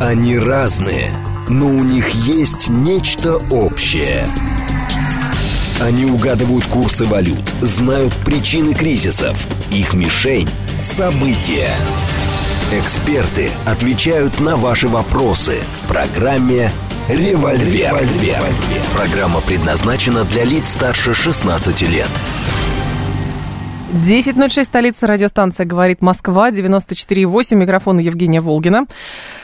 Они разные, но у них есть нечто общее. Они угадывают курсы валют, знают причины кризисов. Их мишень – события. Эксперты отвечают на ваши вопросы в программе «Револьвер». «Револьвер». Программа предназначена для лиц старше 16 лет. 10.06, столица радиостанция «Говорит Москва», 94.8, микрофон Евгения Волгина.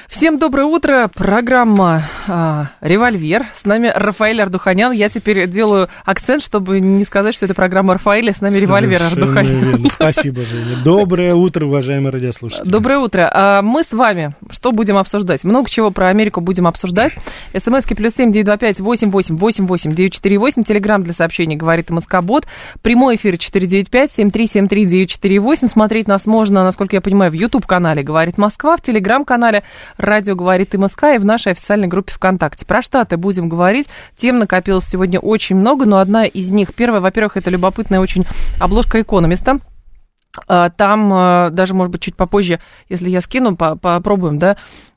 Всем доброе утро. Программа а, «Револьвер». С нами Рафаэль Ардуханян. Я теперь делаю акцент, чтобы не сказать, что это программа Рафаэля. С нами «Револьвер» Ардуханян. Верно. Спасибо, Женя. Доброе утро, уважаемые радиослушатели. Доброе утро. А, мы с вами что будем обсуждать? Много чего про Америку будем обсуждать. СМСки плюс семь девять два пять восемь восемь восемь восемь девять четыре восемь. Телеграмм для сообщений «Говорит Москобот». Прямой эфир четыре девять пять семь три семь три девять четыре восемь. Смотреть нас можно, насколько я понимаю, в YouTube-канале «Говорит Москва», в Телеграм-канале радио говорит МСК и в нашей официальной группе ВКонтакте. Про Штаты будем говорить. Тем накопилось сегодня очень много, но одна из них, первая, во-первых, это любопытная очень обложка экономиста. А, там а, даже, может быть, чуть попозже, если я скину, попробуем, да,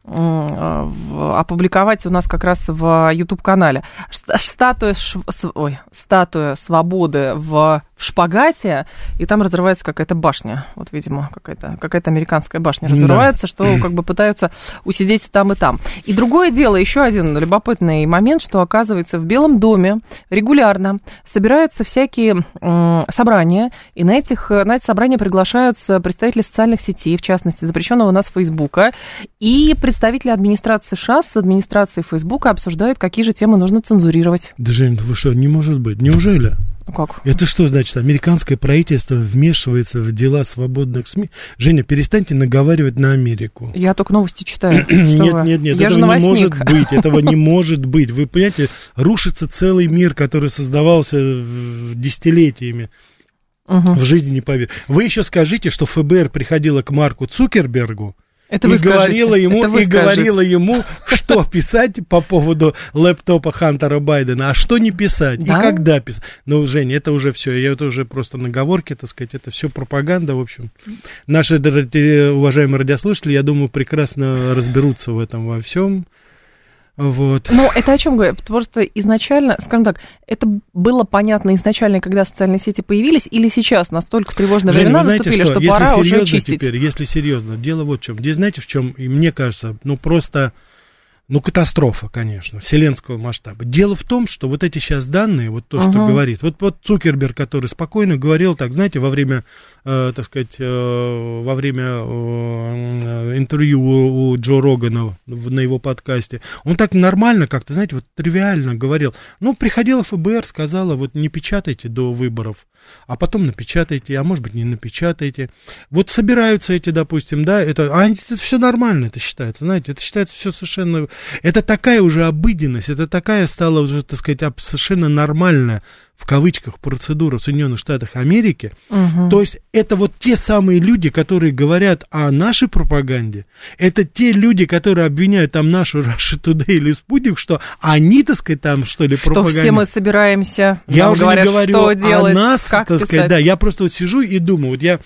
опубликовать у нас как раз в YouTube-канале. Статуя, ой, статуя свободы в шпагате, и там разрывается какая-то башня. Вот, видимо, какая-то какая американская башня разрывается, да. что как бы пытаются усидеть там и там. И другое дело, еще один любопытный момент, что оказывается в Белом доме регулярно собираются всякие собрания, и на, этих, на эти собрания приглашаются представители социальных сетей, в частности, запрещенного у нас Фейсбука, и представители представители администрации США с администрацией Фейсбука обсуждают, какие же темы нужно цензурировать. Да, Жень, вы что, не может быть. Неужели? Ну как? Это что значит? Американское правительство вмешивается в дела свободных СМИ? Женя, перестаньте наговаривать на Америку. Я только новости читаю. нет, нет, нет, этого не может быть. Этого не может быть. Вы понимаете, рушится целый мир, который создавался десятилетиями. Угу. В жизни не поверю. Вы еще скажите, что ФБР приходило к Марку Цукербергу, это и говорила ему, это и говорила ему, что писать по поводу лэптопа Хантера Байдена, а что не писать, да? и когда писать. Ну, Женя, это уже все, это уже просто наговорки, так сказать, это все пропаганда, в общем. Наши уважаемые радиослушатели, я думаю, прекрасно разберутся в этом во всем. Вот. Но это о чем говорит? Просто изначально, скажем так, это было понятно изначально, когда социальные сети появились, или сейчас настолько тревожные Женя, времена знаете, наступили, что, что пора уже чистить? Теперь, если серьезно, дело вот в чем. Здесь знаете в чем, и мне кажется, ну просто ну, катастрофа, конечно, вселенского масштаба. Дело в том, что вот эти сейчас данные, вот то, uh-huh. что говорит, вот, вот Цукерберг, который спокойно говорил так, знаете, во время, э, так сказать, э, во время э, интервью у, у Джо Рогана на его подкасте, он так нормально как-то, знаете, вот тривиально говорил. Ну, приходила ФБР, сказала, вот не печатайте до выборов а потом напечатаете, а может быть не напечатаете. Вот собираются эти, допустим, да, это, а это все нормально, это считается, знаете, это считается все совершенно, это такая уже обыденность, это такая стала уже, так сказать, совершенно нормальная в кавычках процедура в Соединенных Штатах Америки. Угу. То есть это вот те самые люди, которые говорят о нашей пропаганде, это те люди, которые обвиняют там нашу Russia Today или Спутник, что они, так сказать, там что ли пропагандируют. Что все мы собираемся, я уже говорят, не говорю что делать, о нас, как так писать. сказать, да, я просто вот сижу и думаю, вот я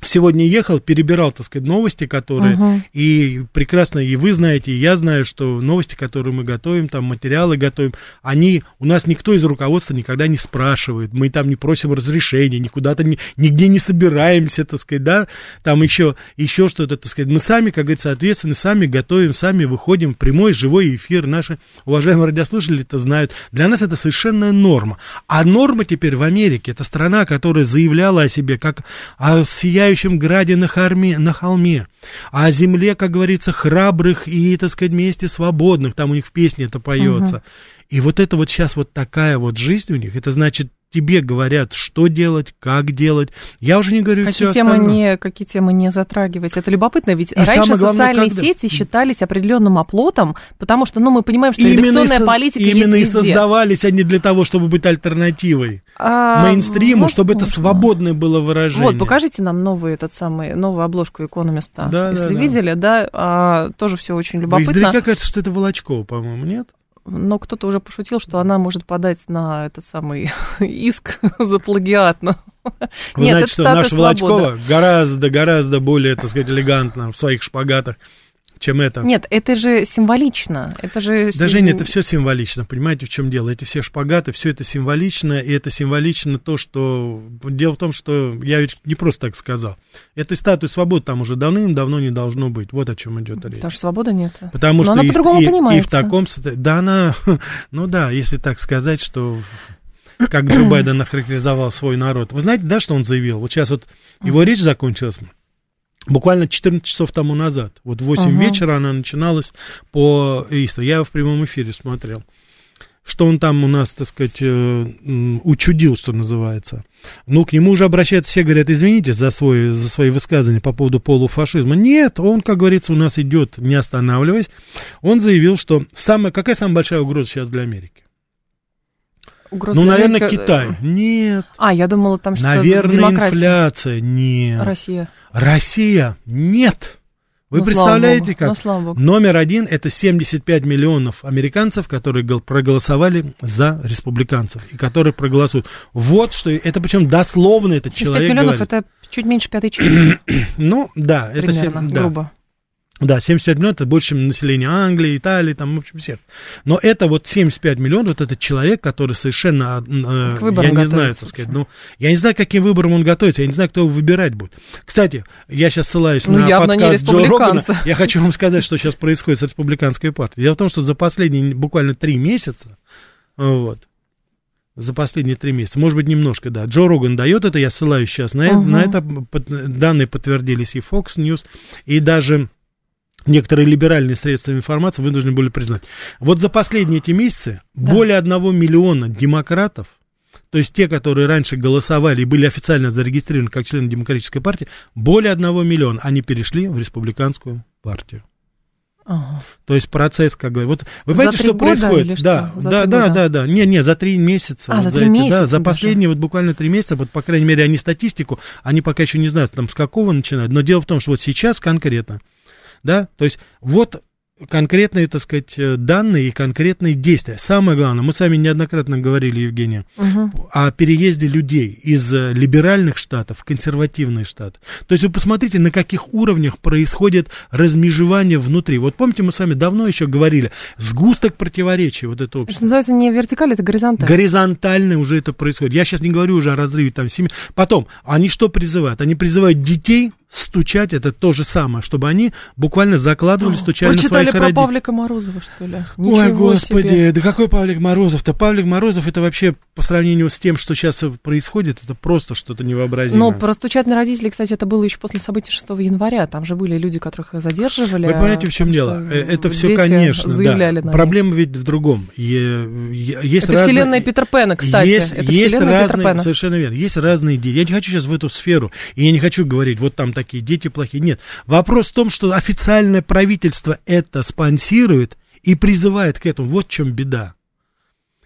сегодня ехал, перебирал, так сказать, новости, которые, uh-huh. и прекрасно, и вы знаете, и я знаю, что новости, которые мы готовим, там материалы готовим, они, у нас никто из руководства никогда не спрашивает, мы там не просим разрешения, никуда-то, не, нигде не собираемся, так сказать, да, там еще, еще что-то, так сказать, мы сами, как говорится, ответственны, сами готовим, сами выходим в прямой, живой эфир, наши уважаемые радиослушатели это знают, для нас это совершенная норма, а норма теперь в Америке, это страна, которая заявляла о себе как о сияющей сияющем граде на, холме, на холме, о земле, как говорится, храбрых и, так сказать, вместе свободных, там у них в песне это поется. Угу. И вот это вот сейчас вот такая вот жизнь у них, это значит, тебе говорят, что делать, как делать. Я уже не говорю какие все темы не Какие темы не затрагивать. Это любопытно, ведь и раньше главное, социальные когда... сети считались определенным оплотом, потому что, ну, мы понимаем, что именно редакционная со... политика Именно есть и создавались они для того, чтобы быть альтернативой а, мейнстриму, возможно. чтобы это свободное было выражение. Вот, покажите нам новый этот самый, новую обложку экономиста. Да, Если да, видели, да, да а, тоже все очень любопытно. Издалека кажется, что это Волочкова, по-моему, нет? Но кто-то уже пошутил, что она может подать на этот самый иск за плагиат. Но... Вы Нет, знаете, что наша Волочкова гораздо-гораздо более, так сказать, элегантно в своих шпагатах чем это. Нет, это же символично. Это же... Да, Женя, это все символично, понимаете, в чем дело? Эти все шпагаты, все это символично, и это символично то, что... Дело в том, что я ведь не просто так сказал. Этой статуи свободы там уже давным-давно не должно быть. Вот о чем идет речь. Потому что свободы нет. Потому Но что она и, по-другому и, и понимается. в таком... Да, она... Ну да, если так сказать, что как Джо Байден охарактеризовал свой народ. Вы знаете, да, что он заявил? Вот сейчас вот его речь закончилась буквально 14 часов тому назад. Вот в 8 Ага. вечера она начиналась по Истру. Я в прямом эфире смотрел. Что он там у нас, так сказать, э, учудил, что называется. Ну, к нему уже обращаются все, говорят, извините за, свой, за свои высказывания по поводу полуфашизма. Нет, он, как говорится, у нас идет, не останавливаясь. Он заявил, что самая, какая самая большая угроза сейчас для Америки? Угроза ну, наверное, Америки- Китай. Нет. А, я думала, там что-то Наверное, демократия. инфляция. Нет. Россия. Россия. Нет. Вы Ну, представляете, богу. Ну, как? богу. Номер один это 75 миллионов американцев, которые гол- проголосовали за республиканцев и которые проголосуют. Вот что это причем дословно этот 75 человек миллионов говорит. это чуть меньше пятой части, Ну да, это примерно, сем- да. грубо. Да, 75 миллионов это больше, чем население Англии, Италии, там, в общем, всех. Но это вот 75 миллионов, вот этот человек, который совершенно, э, я не знаю, так сказать, ну, я не знаю, каким выбором он готовится, я не знаю, кто его выбирать будет. Кстати, я сейчас ссылаюсь Ну, на подкаст Джо Рогана. Я хочу вам сказать, что сейчас происходит с республиканской партией. Дело в том, что за последние буквально три месяца, вот, за последние три месяца, может быть, немножко, да. Джо Роган дает это, я ссылаюсь сейчас на, Мгм. на это. Под- данные подтвердились и Fox News, и даже некоторые либеральные средства информации вынуждены были признать. Вот за последние эти месяцы Да. более одного миллиона демократов, то есть те, которые раньше голосовали и были официально зарегистрированы как члены демократической партии, более одного миллиона, они перешли в республиканскую партию. Ага. То есть процесс, как говорят. Вот вы За понимаете, что происходит? что? Да, За да, да, да, да. Не, не, за три месяца. А, вот за три эти, Да, месяца за даже. последние вот буквально три месяца, вот по крайней мере, они статистику, они пока еще не знают, там с какого начинают. Но дело в том, что вот сейчас конкретно, да, то есть вот конкретные, так сказать, э, данные и конкретные действия. Самое главное, мы с вами неоднократно говорили, Евгения, Мгм. о переезде людей из э, либеральных штатов в консервативные штаты. То есть вы посмотрите, на каких уровнях происходит размежевание внутри. Вот помните, мы с вами давно еще говорили, сгусток противоречий вот это Это общество. называется не вертикаль, это горизонталь. Горизонтально уже это происходит. Я сейчас не говорю уже о разрыве там семьи. Потом, они что призывают? Они призывают детей стучать, это то же самое, чтобы они буквально закладывали, стучали на Прочитали своих про родителей. Павлика Морозова, что ли? Ой, Ничего господи, себе. да какой Павлик Морозов-то? Павлик Морозов это вообще по сравнению с тем, что сейчас происходит, это просто что-то невообразимое. Ну, простучать на родителей, кстати, это было еще после событий 6 января. Там же были люди, которых задерживали. Вы понимаете, в чем потому дело? Э, Это все, дети конечно, да. Проблема ведь в другом. Есть Это разные- вселенная Питер Пэна, кстати. Есть, это есть вселенная Питер разные, Пэна. совершенно верно, есть разные дети. Я не хочу сейчас в эту сферу, и я не хочу говорить, вот там такие дети плохие. Нет, вопрос в том, что официальное правительство это спонсирует и призывает к этому. Вот в чем беда.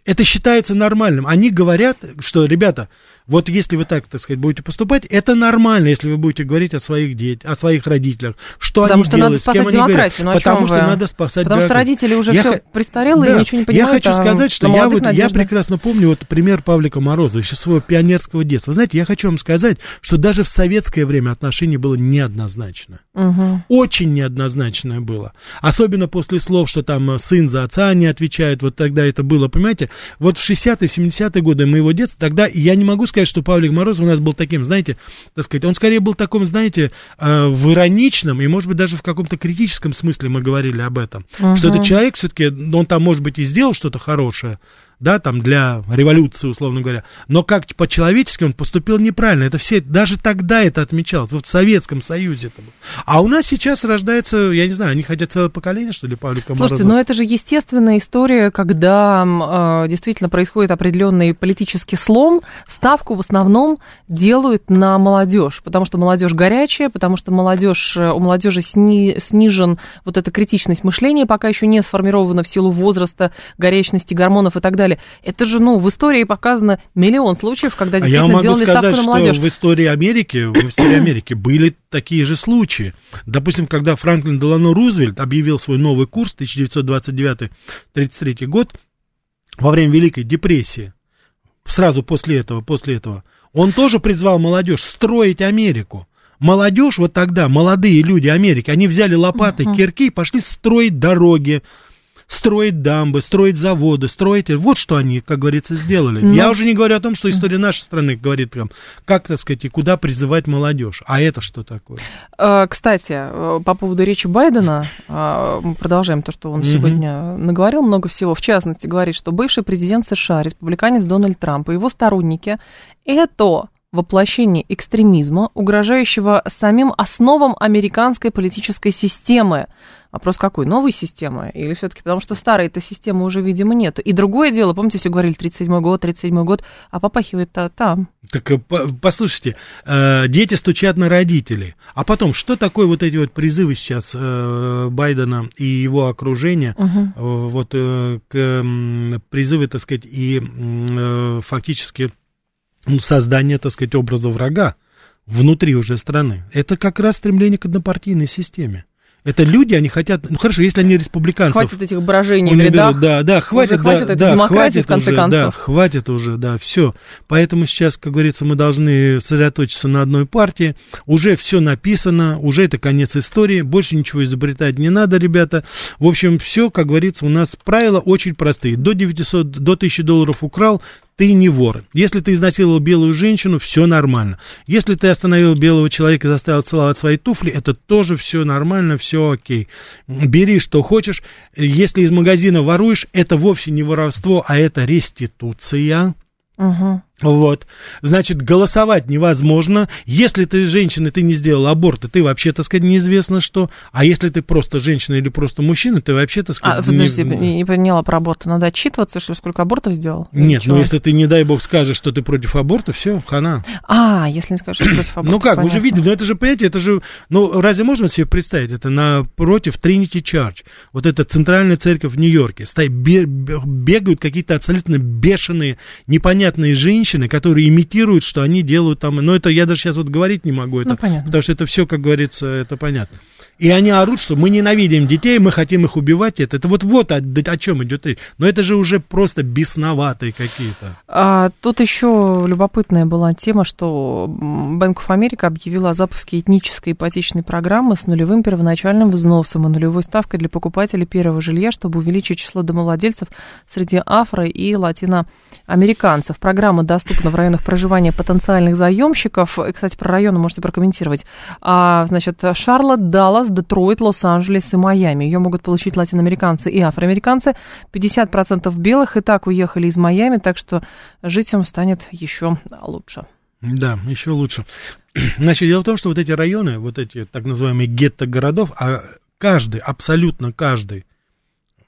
Это считается нормальным. Они говорят, что, ребята, вот если вы так, так сказать, будете поступать, это нормально, если вы будете говорить о своих детях, о своих родителях, что Потому они что делают, надо с кем они говорят. Ну, Потому что вы? надо спасать Потому что родители уже Я все х- престарелые и Да. ничего не понимают. Я хочу а сказать, что на я, вот, я надежда. прекрасно помню вот пример Павлика Морозова еще своего пионерского детства. Вы знаете, я хочу вам сказать, что даже в советское время отношение было неоднозначно. Мгм. Очень неоднозначное было. Особенно после слов, что там э, сын за отца не отвечает, вот тогда это было, понимаете? Вот в 60-е, в 70-е годы моего детства, тогда я не могу сказать, что Павлик Морозов у нас был таким, знаете, так сказать, он скорее был таком, знаете, э, в ироничном и, может быть, даже в каком-то критическом смысле мы говорили об этом. Что Мгм. этот человек все-таки, он там, может быть, и сделал что-то хорошее, да, там для революции, условно говоря, но как по-человечески он поступил неправильно. Это все, даже тогда это отмечалось, вот в Советском Союзе это было. А у нас сейчас рождается, я не знаю, они хотят целое поколение, что ли, Павлика Слушайте, Морозова? ну это же естественная история, когда э, действительно происходит определенный политический слом. Ставку в основном делают на молодежь, потому что молодежь горячая, потому что молодежь, э, у молодежи сни- снижен вот эта критичность мышления, пока еще не сформирована в силу возраста, горячности гормонов и так далее. Это же, ну, в истории показано миллион случаев, когда А я действительно могу делали сказать, ставку на что молодежь. в истории Америки, в истории Америки были такие же случаи. Допустим, когда Франклин Делано Рузвельт объявил свой новый курс 1929-33 год во время Великой депрессии, сразу после этого, после этого, он тоже призвал молодежь строить Америку. Молодежь вот тогда, молодые люди Америки, они взяли лопаты, uh-huh. кирки и пошли строить дороги, строить дамбы, строить заводы, строить... Вот что они, как говорится, сделали. Но... Ну. Я уже не говорю о том, что история нашей страны говорит, там, как, так сказать, и куда призывать молодежь. А это что такое? А, кстати, э, по поводу речи Байдена, а, мы продолжаем то, что он угу. сегодня наговорил много всего. В частности, говорит, что бывший президент США, республиканец Дональд Трамп и его сторонники это воплощение экстремизма, угрожающего самим основам американской политической системы. Вопрос какой? Новой системы? Или все-таки потому что старой этой системы уже, видимо, нет? И другое дело, помните, все говорили, 37-й год, 37-й год, а попахивает-то там. Так э, послушайте, э, дети стучат на родителей. А потом, что такое вот эти вот призывы сейчас э, Байдена и его окружения, угу. вот к призывы, так сказать, и фактически ну, создание, так сказать, образа врага внутри уже страны. Это как раз стремление к однопартийной системе. Это люди, они хотят, ну хорошо, если они республиканцев. Хватит этих брожений в рядах. Да, да, хватит, уже хватит да, этой да, демократии, хватит в конце уже, концов. Да, хватит уже, да, все. Поэтому сейчас, как говорится, мы должны сосредоточиться на одной партии. Уже все написано, уже это конец истории, больше ничего изобретать не надо, ребята. В общем, все, как говорится, у нас правила очень простые. До 900, до 1000 долларов украл, ты не вор. Если ты изнасиловал белую женщину, все нормально. Если ты остановил белого человека и заставил целовать свои туфли, это тоже все нормально, все окей. Бери, что хочешь. Если из магазина воруешь, это вовсе не воровство, а это реституция. Угу. Вот, значит, голосовать невозможно. Если ты женщина, ты не сделал аборт, ты вообще, так сказать, неизвестно что. А если ты просто женщина или просто мужчина, ты вообще, так сказать... А, подожди, не, не поняла про аборт. Надо отчитываться, что сколько абортов сделал? Нет, ну если ты, не дай бог, скажешь, что ты против аборта, все, хана. А, если не скажешь, что против аборта, Ну как, понятно. вы же видели, ну это же, понимаете, это же... Ну, разве можно себе представить? Это напротив Trinity Church. Вот эта центральная церковь в Нью-Йорке. Бегают какие-то абсолютно бешеные, непонятные женщины, женщины, которые имитируют, что они делают там, но это я даже сейчас вот говорить не могу, это, ну, понятно. потому что это все, как говорится, это понятно. И они орут, что мы ненавидим детей, мы хотим их убивать. Это, это вот вот о, о чем идет речь. Но это же уже просто бесноватые какие-то. А, тут еще любопытная была тема, что Bank of America объявила о запуске этнической ипотечной программы с нулевым первоначальным взносом и нулевой ставкой для покупателей первого жилья, чтобы увеличить число домовладельцев среди афро- и латиноамериканцев. Программа доступна в районах проживания потенциальных заемщиков. Кстати, про районы можете прокомментировать. А, значит, Шарлотт, Даллас, Детройт, Лос-Анджелес и Майами. Ее могут получить латиноамериканцы и афроамериканцы. 50% белых и так уехали из Майами, так что жить им станет еще лучше. Да, еще лучше. Значит, дело в том, что вот эти районы, вот эти так называемые гетто городов, а каждый, абсолютно каждый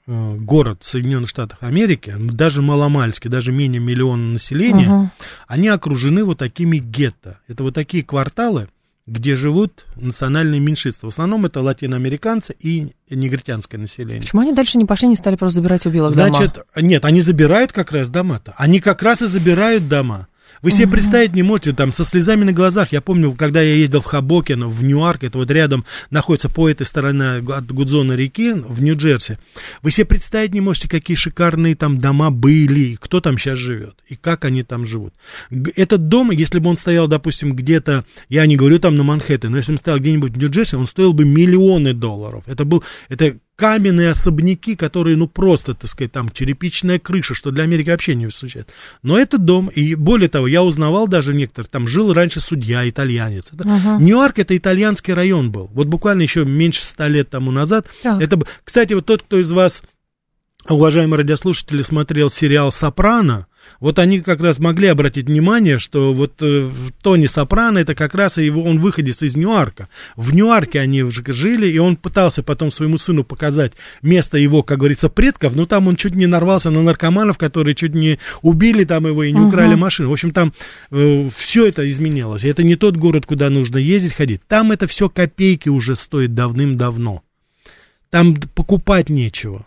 э, город Соединенных Штатов Америки, даже маломальский, даже менее миллиона населения, угу. они окружены вот такими гетто. Это вот такие кварталы, где живут национальные меньшинства. В основном это латиноамериканцы и негритянское население. Почему они дальше не пошли, не стали просто забирать у белых Значит, дома? нет, они забирают как раз дома-то. Они как раз и забирают дома. Вы себе представить не можете, там, со слезами на глазах. Я помню, когда я ездил в Хобокен, в Ньюарк, это вот рядом находится по этой стороне от Гудзона реки, в Нью-Джерси. Вы себе представить не можете, какие шикарные там дома были, кто там сейчас живет, и как они там живут. Этот дом, если бы он стоял, допустим, где-то, я не говорю там на Манхэттене, но если бы он стоял где-нибудь в Нью-Джерси, он стоил бы миллионы долларов. Это был, это каменные особняки, которые, ну, просто, так сказать, там, черепичная крыша, что для Америки вообще не случается. Но это дом, и более того, я узнавал даже некоторых, там жил раньше судья, итальянец. Это, uh-huh. Нью-Йорк это итальянский район был. Вот буквально еще меньше ста лет тому назад. Так. Это, кстати, вот тот, кто из вас, уважаемые радиослушатели, смотрел сериал «Сопрано», вот они как раз могли обратить внимание, что вот э, Тони Сопрано, это как раз его, он выходец из Ньюарка. В Ньюарке они жили, и он пытался потом своему сыну показать место его, как говорится, предков, но там он чуть не нарвался на наркоманов, которые чуть не убили там его и не угу. украли машину. В общем, там э, все это изменилось. Это не тот город, куда нужно ездить, ходить. Там это все копейки уже стоит давным-давно. Там покупать нечего.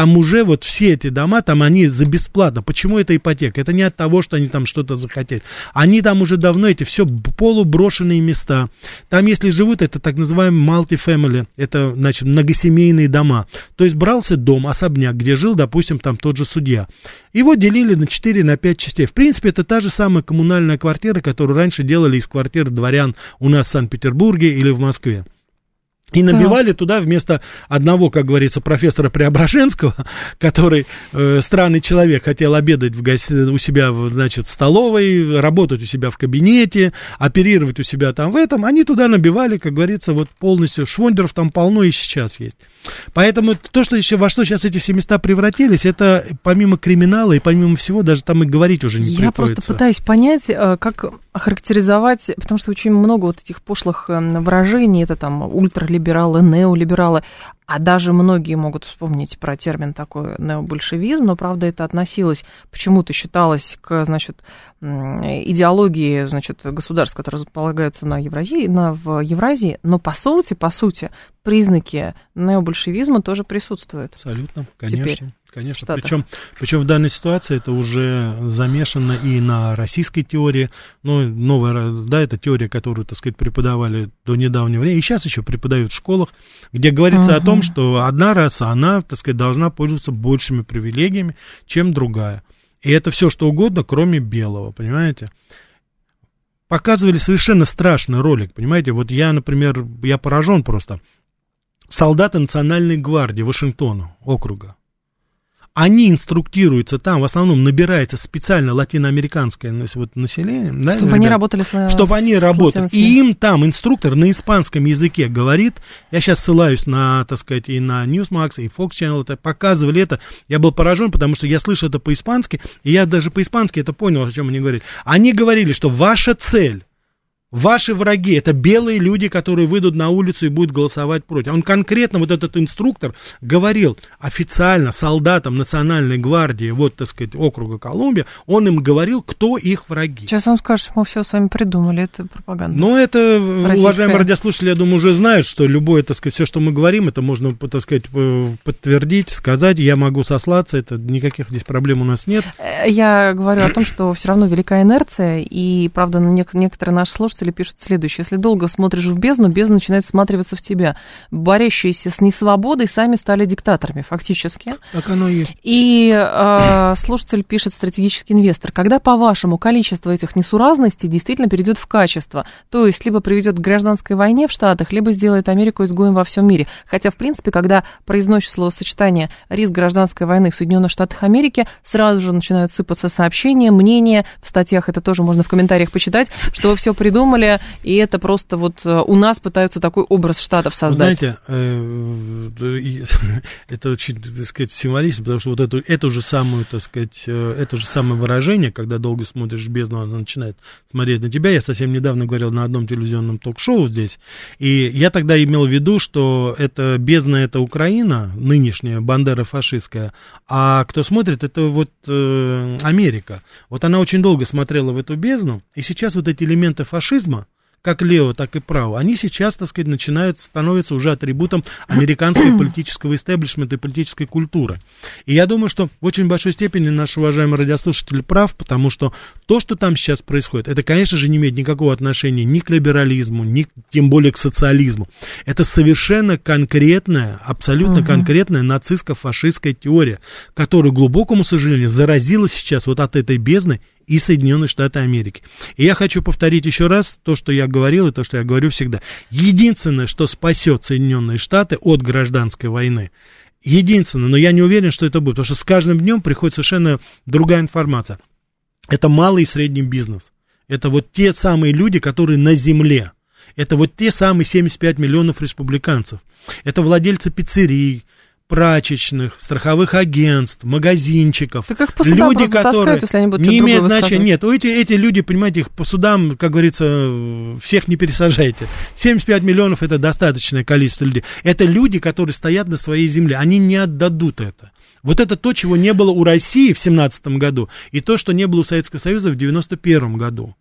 Там уже вот все эти дома, там они за бесплатно. Почему это ипотека? Это не от того, что они там что-то захотели. Они там уже давно, эти все полуброшенные места. Там, если живут, это так называемые multi-family, это, значит, многосемейные дома. То есть брался дом, особняк, где жил, допустим, там тот же судья. Его делили на 4, на 5 частей. В принципе, это та же самая коммунальная квартира, которую раньше делали из квартир дворян у нас в Санкт-Петербурге или в Москве. И набивали так. туда вместо одного, как говорится, профессора Преображенского, который э, странный человек, хотел обедать в гости, у себя, значит, в столовой, работать у себя в кабинете, оперировать у себя там в этом, они туда набивали, как говорится, вот полностью. Швондеров там полно и сейчас есть. Поэтому то, что еще, во что сейчас эти все места превратились, это помимо криминала и помимо всего, даже там и говорить уже не Я приходится. просто пытаюсь понять, э, как охарактеризовать, потому что очень много вот этих пошлых э, выражений, это там ультралибералы, неолибералы, а даже многие могут вспомнить про термин такой необольшевизм, но, правда, это относилось, почему-то считалось к, значит, идеологии, значит, государств, которые располагаются на Евразии, на, в Евразии, но по сути, по сути, признаки необольшевизма тоже присутствуют. Абсолютно, конечно. Теперь. Конечно, причем, причем в данной ситуации это уже замешано и на российской теории, ну, новая, да, это теория, которую, так сказать, преподавали до недавнего времени, и сейчас еще преподают в школах, где говорится uh-huh. о том, что одна раса, она, так сказать, должна пользоваться большими привилегиями, чем другая. И это все что угодно, кроме белого, понимаете? Показывали совершенно страшный ролик, понимаете? Вот я, например, я поражен просто. Солдаты Национальной гвардии Вашингтона, округа они инструктируются там, в основном набирается специально латиноамериканское вот, население. Да, чтобы они работали с Чтобы они работали. И им там инструктор на испанском языке говорит, я сейчас ссылаюсь на, так сказать, и на Newsmax, и Fox Channel, это показывали это. Я был поражен, потому что я слышу это по-испански, и я даже по-испански это понял, о чем они говорили. Они говорили, что ваша цель Ваши враги это белые люди, которые выйдут на улицу и будут голосовать против. Он конкретно, вот этот инструктор, говорил официально солдатам Национальной гвардии, вот, так сказать, округа Колумбия, он им говорил, кто их враги. Сейчас он скажет, что мы все с вами придумали, это пропаганда. Ну, это, Российская. уважаемые радиослушатели, я думаю, уже знают, что любое, так сказать, все, что мы говорим, это можно, так сказать, подтвердить, сказать, я могу сослаться, это никаких здесь проблем у нас нет. Э, я говорю о том, что все равно велика инерция, и, правда, некоторые наши слушатели слушатели пишут следующее. Если долго смотришь в бездну, бездна начинает всматриваться в тебя. Борящиеся с несвободой сами стали диктаторами, фактически. Так оно и есть. И э, слушатель пишет, стратегический инвестор, когда, по-вашему, количество этих несуразностей действительно перейдет в качество, то есть либо приведет к гражданской войне в Штатах, либо сделает Америку изгоем во всем мире. Хотя, в принципе, когда произносишь словосочетание «риск гражданской войны в Соединенных Штатах Америки», сразу же начинают сыпаться сообщения, мнения, в статьях это тоже можно в комментариях почитать, что вы все придумали, придумали, и это просто вот э, у нас пытаются такой образ штатов создать. Знаете, э, это очень, так сказать, символично, потому что вот эту, эту же самую, так сказать, э, это же самое выражение, когда долго смотришь в бездну, она начинает смотреть на тебя. Я совсем недавно говорил на одном телевизионном ток-шоу здесь, и я тогда имел в виду, что это бездна, это Украина, нынешняя, Бандера фашистская, а кто смотрит, это вот Америка. Вот она очень долго смотрела в эту бездну, и сейчас вот эти элементы фашизма, фашизма, как лево, так и право, они сейчас, так сказать, начинают становиться уже атрибутом американского политического истеблишмента и политической культуры. И я думаю, что в очень большой степени наш уважаемый радиослушатель прав, потому что то, что там сейчас происходит, это, конечно же, не имеет никакого отношения ни к либерализму, ни тем более к социализму. Это совершенно конкретная, абсолютно угу. конкретная нацистско-фашистская теория, которая, глубокому сожалению, заразилась сейчас вот от этой бездны и Соединенные Штаты Америки. И я хочу повторить еще раз то, что я говорил, и то, что я говорю всегда. Единственное, что спасет Соединенные Штаты от гражданской войны, единственное, но я не уверен, что это будет, потому что с каждым днем приходит совершенно другая информация. Это малый и средний бизнес. Это вот те самые люди, которые на земле. Это вот те самые 75 миллионов республиканцев. Это владельцы пиццерий, прачечных, страховых агентств, магазинчиков. Так их по судам люди, которые таскают, если они будут не имеют значения. Нет, эти, эти люди, понимаете, их по судам, как говорится, всех не пересажайте. 75 миллионов это достаточное количество людей. Это люди, которые стоят на своей земле. Они не отдадут это. Вот это то, чего не было у России в 17 году, и то, что не было у Советского Союза в 91 году.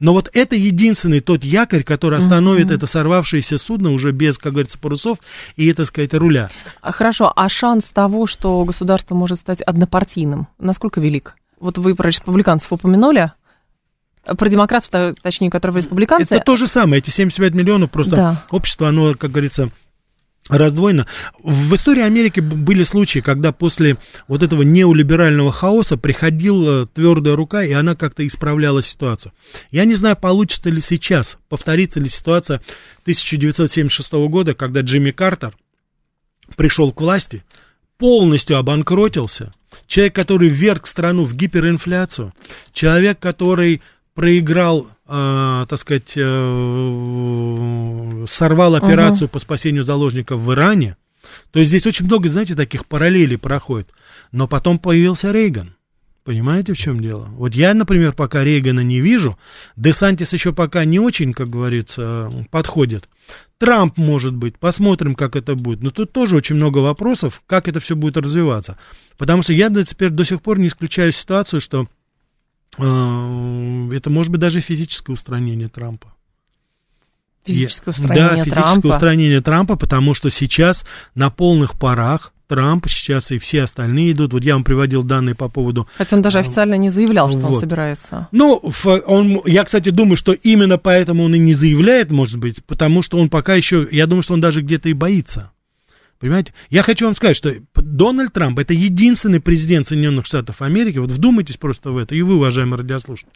Но вот это единственный тот якорь, который остановит mm-hmm. это сорвавшееся судно уже без, как говорится, парусов и, так сказать, руля. А, хорошо, а шанс того, что государство может стать однопартийным, насколько велик? Вот вы про республиканцев упомянули, про демократов, точнее, которые республиканцы. Это то же самое, эти 75 миллионов, просто да. общество, оно, как говорится, раздвоено. В истории Америки были случаи, когда после вот этого неолиберального хаоса приходила твердая рука, и она как-то исправляла ситуацию. Я не знаю, получится ли сейчас, повторится ли ситуация 1976 года, когда Джимми Картер пришел к власти, полностью обанкротился, человек, который вверг страну в гиперинфляцию, человек, который проиграл, э, так сказать, э, сорвал операцию угу. по спасению заложников в Иране. То есть здесь очень много, знаете, таких параллелей проходит. Но потом появился Рейган. Понимаете, в чем дело? Вот я, например, пока Рейгана не вижу, Десантис еще пока не очень, как говорится, подходит. Трамп, может быть, посмотрим, как это будет. Но тут тоже очень много вопросов, как это все будет развиваться. Потому что я теперь до сих пор не исключаю ситуацию, что это может быть даже физическое устранение Трампа. Физическое устранение да, физическое Трампа. устранение Трампа, потому что сейчас на полных парах Трамп сейчас и все остальные идут. Вот я вам приводил данные по поводу... Хотя он даже официально не заявлял, что вот. он собирается. Ну, он, я, кстати, думаю, что именно поэтому он и не заявляет, может быть, потому что он пока еще... Я думаю, что он даже где-то и боится. Понимаете? Я хочу вам сказать, что Дональд Трамп это единственный президент Соединенных Штатов Америки, вот вдумайтесь просто в это, и вы, уважаемые радиослушатели,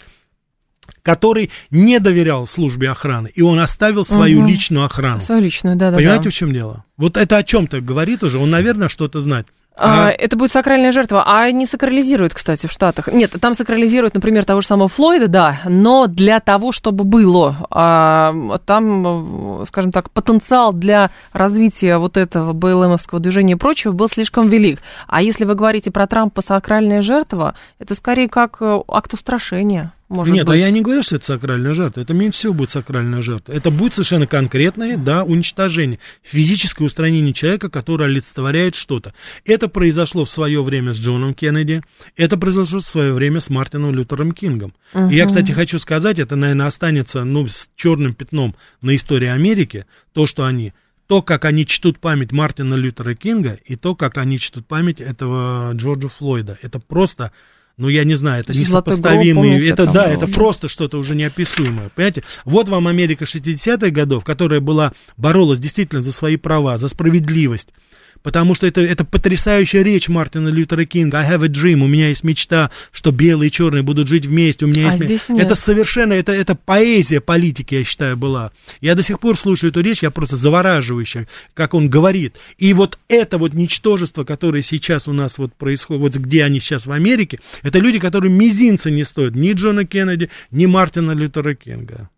который не доверял службе охраны, и он оставил свою угу. личную охрану. Свою личную, да-да. Понимаете, в чем дело? Вот это о чем-то говорит уже, он, наверное, что-то знает. А, это будет сакральная жертва. А не сакрализируют, кстати, в Штатах. Нет, там сакрализируют, например, того же самого Флойда, да, но для того, чтобы было. А, там, скажем так, потенциал для развития вот этого БЛМовского движения и прочего был слишком велик. А если вы говорите про Трампа сакральная жертва, это скорее как э, акт устрашения может Нет, быть. а я не говорю, что это сакральная жертва. Это меньше всего будет сакральная жертва. Это будет совершенно конкретное, да, уничтожение, физическое устранение человека, который олицетворяет что-то. Это произошло в свое время с Джоном Кеннеди, это произошло в свое время с Мартином Лютером Кингом. Угу. И я, кстати, хочу сказать, это, наверное, останется, ну, с черным пятном на истории Америки, то, что они то, как они чтут память Мартина Лютера Кинга, и то, как они чтут память этого Джорджа Флойда. Это просто ну, я не знаю, это несопоставимые, это, да, это просто что-то уже неописуемое, понимаете? Вот вам Америка 60-х годов, которая была, боролась действительно за свои права, за справедливость, потому что это, это потрясающая речь Мартина Лютера Кинга. I have a dream, у меня есть мечта, что белые и черные будут жить вместе, у меня а есть... нет. Это совершенно, это, это поэзия политики, я считаю, была. Я до сих пор слушаю эту речь, я просто завораживающая, как он говорит. И вот это вот ничтожество, которое сейчас у нас вот происходит, вот где они сейчас в Америке, это люди, которые мизинца не стоят, ни Джона Кеннеди, ни Мартина Лютера Кинга.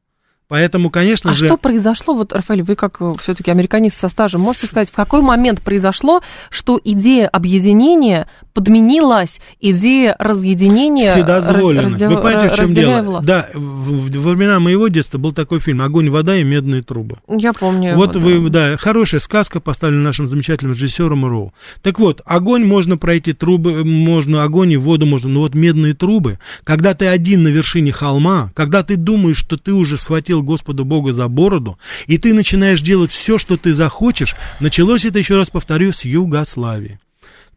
Поэтому, конечно а же... что произошло, вот, Рафаэль, вы как э, все-таки американист со стажем, можете сказать, в какой момент произошло, что идея объединения подменилась идея разъединения... Вседозволенность. Раз, Вы понимаете, в чем дело? Власть. Да, в, в времена моего детства был такой фильм «Огонь, вода и медные трубы». Я помню Вот его, вы, да. да, хорошая сказка, поставлена нашим замечательным режиссером Роу. Так вот, огонь можно пройти, трубы, можно огонь и воду можно, но вот медные трубы, когда ты один на вершине холма, когда ты думаешь, что ты уже схватил Господа Бога за бороду, и ты начинаешь делать все, что ты захочешь, началось это, еще раз повторю, с Югославии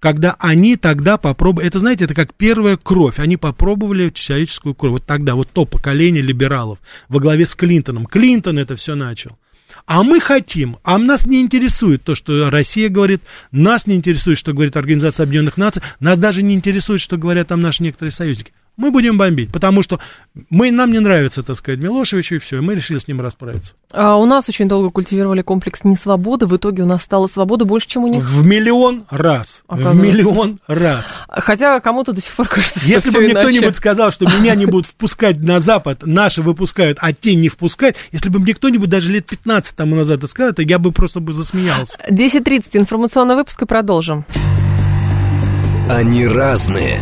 когда они тогда попробовали, это, знаете, это как первая кровь, они попробовали человеческую кровь, вот тогда, вот то поколение либералов во главе с Клинтоном. Клинтон это все начал. А мы хотим, а нас не интересует то, что Россия говорит, нас не интересует, что говорит Организация Объединенных Наций, нас даже не интересует, что говорят там наши некоторые союзники мы будем бомбить, потому что мы, нам не нравится, так сказать, Милошевич, и все, и мы решили с ним расправиться. А у нас очень долго культивировали комплекс несвободы, в итоге у нас стало свободы больше, чем у них. В миллион раз, в миллион раз. Хотя кому-то до сих пор кажется, что Если бы мне кто-нибудь сказал, что меня не будут впускать на Запад, наши выпускают, а те не впускают, если бы мне кто-нибудь даже лет 15 тому назад это сказал, то я бы просто бы засмеялся. 10.30, информационный выпуск и продолжим. Они разные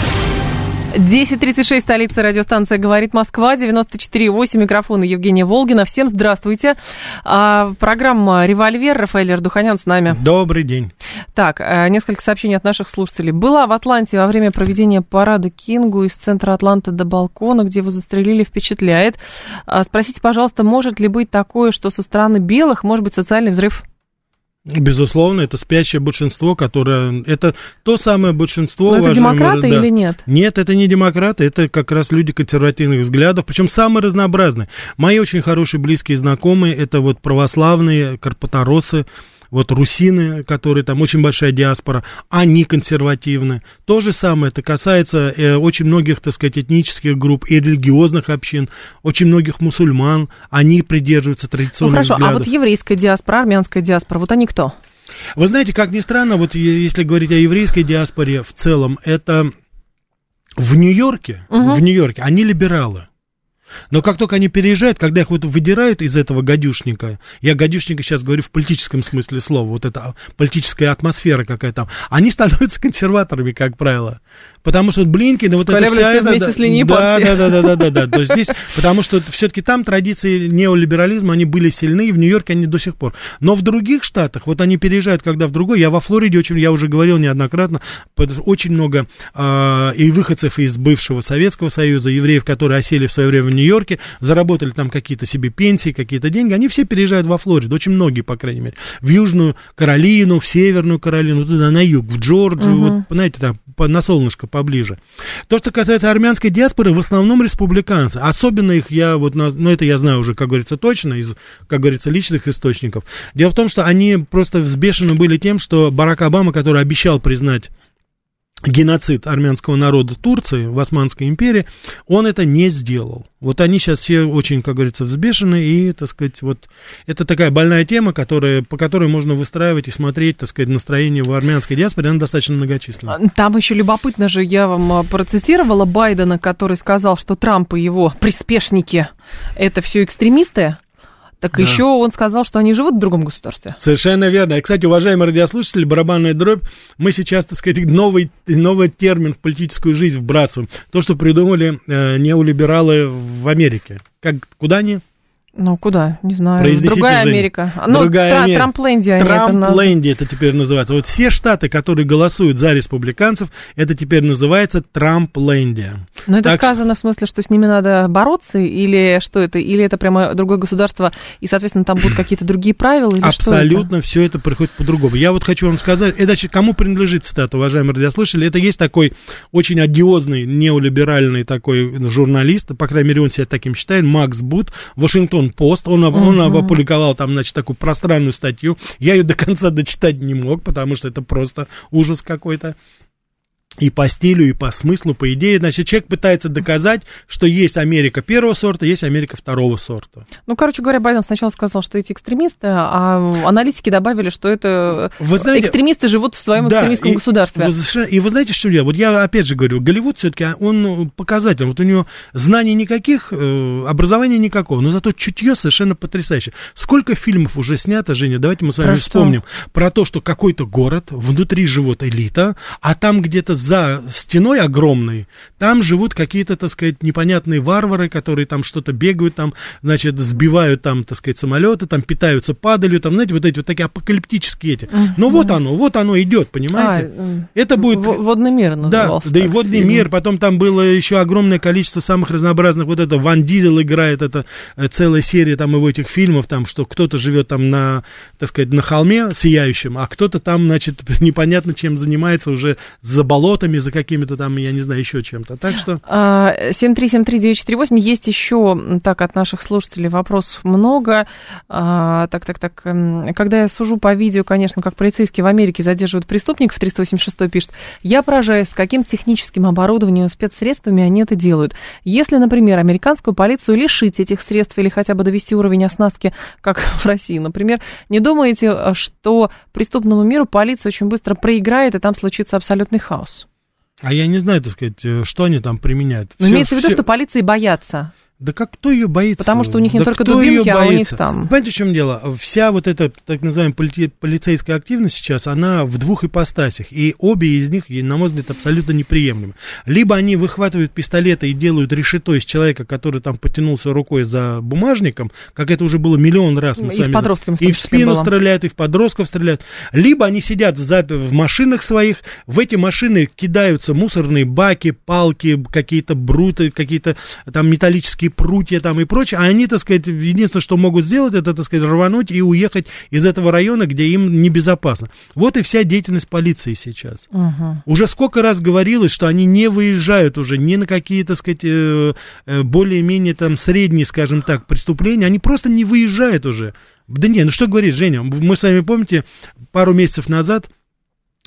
10.36, столица радиостанция «Говорит Москва», 94.8, микрофон Евгения Волгина. Всем здравствуйте. А, программа «Револьвер», Рафаэль Ардуханян с нами. Добрый день. Так, э, несколько сообщений от наших слушателей. Была в Атланте во время проведения парада Кингу из центра Атланты до балкона, где его застрелили, впечатляет. А, спросите, пожалуйста, может ли быть такое, что со стороны белых может быть социальный взрыв? Безусловно, это спящее большинство, которое... Это то самое большинство... Но это демократы да. или нет? Нет, это не демократы, это как раз люди консервативных взглядов, причем самые разнообразные. Мои очень хорошие близкие знакомые, это вот православные, карпаторосы, вот русины, которые там очень большая диаспора, они консервативны. То же самое, это касается э, очень многих, так сказать, этнических групп и религиозных общин, очень многих мусульман, они придерживаются традиционных ну, хорошо, взглядов. а вот еврейская диаспора, армянская диаспора, вот они кто? Вы знаете, как ни странно, вот если говорить о еврейской диаспоре в целом, это в Нью-Йорке, угу. в Нью-Йорке они либералы. Но как только они переезжают, когда их вот выдирают из этого гадюшника, я гадюшника сейчас говорю в политическом смысле слова, вот эта политическая атмосфера какая там, они становятся консерваторами, как правило. Потому что Блинкин, вот это вся это... Вместе да, с линией да, да, да, да, да, да, да. То есть здесь, потому что все-таки там традиции неолиберализма, они были сильны, и в Нью-Йорке они до сих пор. Но в других штатах, вот они переезжают, когда в другой, я во Флориде очень, я уже говорил неоднократно, очень много э, и выходцев из бывшего Советского Союза, евреев, которые осели в свое время в Нью-Йорке, заработали там какие-то себе пенсии, какие-то деньги, они все переезжают во Флориду, очень многие, по крайней мере, в Южную Каролину, в Северную Каролину, туда на юг, в Джорджию, угу. вот, знаете, там, на солнышко поближе. То, что касается армянской диаспоры, в основном республиканцы. Особенно их я вот, ну это я знаю уже, как говорится, точно из, как говорится, личных источников. Дело в том, что они просто взбешены были тем, что Барак Обама, который обещал признать геноцид армянского народа Турции в Османской империи, он это не сделал. Вот они сейчас все очень, как говорится, взбешены, и, так сказать, вот это такая больная тема, которая, по которой можно выстраивать и смотреть, так сказать, настроение в армянской диаспоре, она достаточно многочисленна. Там еще любопытно же, я вам а, процитировала Байдена, который сказал, что Трамп и его приспешники это все экстремисты, так да. еще он сказал, что они живут в другом государстве. Совершенно верно. И, кстати, уважаемые радиослушатели, барабанная дробь, мы сейчас, так сказать, новый, новый термин в политическую жизнь вбрасываем. То, что придумали э, неолибералы в Америке. Как, куда они? Ну, куда? Не знаю. Другая Жень. Америка. Ну, Другая тра- Америка. Трамплендия. Трамплендия это, это теперь называется. Вот все штаты, которые голосуют за республиканцев, это теперь называется Трамплендия. Но это так сказано что... в смысле, что с ними надо бороться, или что это? Или это прямо другое государство, и, соответственно, там будут какие-то другие правила, или Абсолютно это? все это приходит по-другому. Я вот хочу вам сказать, это кому принадлежит цитата, уважаемые радиослушатели? Это есть такой очень одиозный, неолиберальный такой журналист, по крайней мере, он себя таким считает, Макс Бут, Вашингтон Пост, он, uh-huh. он опубликовал там, значит, такую пространную статью. Я ее до конца дочитать не мог, потому что это просто ужас какой-то и по стилю, и по смыслу, по идее. Значит, человек пытается доказать, что есть Америка первого сорта, есть Америка второго сорта. Ну, короче говоря, Байден сначала сказал, что эти экстремисты, а аналитики добавили, что это вы знаете, экстремисты живут в своем да, экстремистском и, государстве. Вы, и вы знаете, что я? Вот я опять же говорю, Голливуд все-таки, он показатель. Вот у него знаний никаких, э, образования никакого, но зато чутье совершенно потрясающее. Сколько фильмов уже снято, Женя, давайте мы с вами про вспомним. Что? Про то, что какой-то город, внутри живут элита, а там где-то за стеной огромной, там живут какие-то, так сказать, непонятные варвары, которые там что-то бегают, там, значит, сбивают там, так сказать, самолеты, там питаются падалью, там, знаете, вот эти вот такие апокалиптические эти. Но вот оно, вот оно идет, понимаете? А, Это будет... Водный мир назывался. Да, да и водный фильм. мир, потом там было еще огромное количество самых разнообразных, вот это Ван Дизель играет, это э, целая серия там его этих фильмов, там, что кто-то живет там на, так сказать, на холме сияющем, а кто-то там, значит, непонятно чем занимается уже за болотом, болотами, за какими-то там, я не знаю, еще чем-то. Так что... 7373948. А, есть еще, так, от наших слушателей вопросов много. А, так, так, так. Когда я сужу по видео, конечно, как полицейские в Америке задерживают преступников, 386 пишет, я поражаюсь, с каким техническим оборудованием, спецсредствами они это делают. Если, например, американскую полицию лишить этих средств или хотя бы довести уровень оснастки, как в России, например, не думаете, что преступному миру полиция очень быстро проиграет, и там случится абсолютный хаос? А я не знаю, так сказать, э, что они там применяют. Но ну, имеется в виду, что полиции боятся. Да как кто ее боится? Потому что у них не да только дубинки, а у них там... Понимаете, в чем дело? Вся вот эта так называемая поли- полицейская активность сейчас, она в двух ипостасях. И обе из них, на мой взгляд, абсолютно неприемлемы. Либо они выхватывают пистолеты и делают решето из человека, который там потянулся рукой за бумажником, как это уже было миллион раз. Мы И с вами в подростками И в спину было. стреляют, и в подростков стреляют. Либо они сидят в, зап- в машинах своих, в эти машины кидаются мусорные баки, палки, какие-то бруты, какие-то там металлические прутья там и прочее, а они, так сказать, единственное, что могут сделать, это, так сказать, рвануть и уехать из этого района, где им небезопасно. Вот и вся деятельность полиции сейчас. Мгм. Уже сколько раз говорилось, что они не выезжают уже ни на какие, так сказать, э, э, более-менее там средние, скажем так, преступления, они просто не выезжают уже. Да не, ну что говорить, Женя, мы с вами, помните, пару месяцев назад